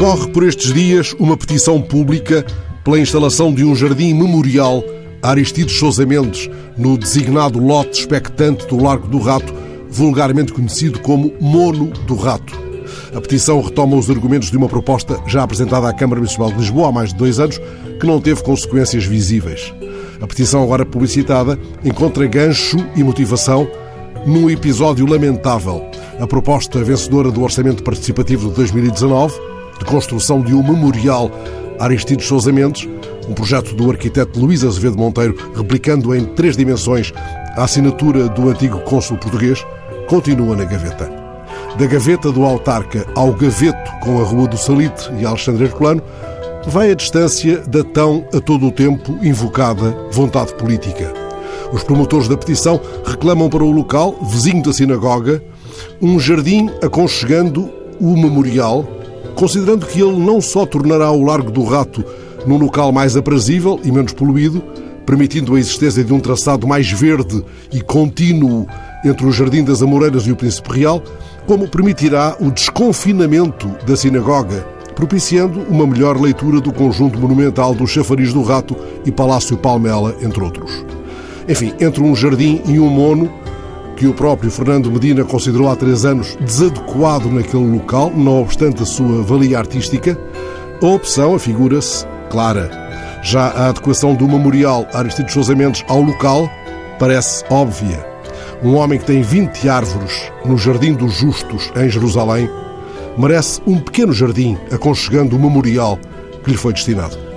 Corre por estes dias uma petição pública pela instalação de um jardim memorial a Aristides Sousa Mendes no designado lote expectante do Largo do Rato, vulgarmente conhecido como Mono do Rato. A petição retoma os argumentos de uma proposta já apresentada à Câmara Municipal de Lisboa há mais de dois anos, que não teve consequências visíveis. A petição, agora publicitada, encontra gancho e motivação num episódio lamentável. A proposta vencedora do Orçamento Participativo de 2019, de construção de um memorial a Aristides Sousa Mendes, um projeto do arquiteto Luís Azevedo Monteiro, replicando em três dimensões a assinatura do antigo cônsul português, continua na gaveta. Da gaveta do autarca ao gaveto com a Rua do Salitre e Alexandre Herculano, vai a distância da tão a todo o tempo invocada vontade política. Os promotores da petição reclamam para o local, vizinho da sinagoga, um jardim aconchegando o memorial considerando que ele não só tornará o Largo do Rato num local mais aprazível e menos poluído, permitindo a existência de um traçado mais verde e contínuo entre o Jardim das Amoreiras e o Príncipe Real, como permitirá o desconfinamento da sinagoga, propiciando uma melhor leitura do conjunto monumental do Chafariz do Rato e Palácio Palmela, entre outros. Enfim, entre um jardim e um mono, que o próprio Fernando Medina considerou há três anos desadequado naquele local, não obstante a sua valia artística, a opção afigura-se clara. Já a adequação do memorial Aristides Sousa Mendes ao local parece óbvia. Um homem que tem 20 árvores no Jardim dos Justos, em Jerusalém, merece um pequeno jardim aconchegando o memorial que lhe foi destinado.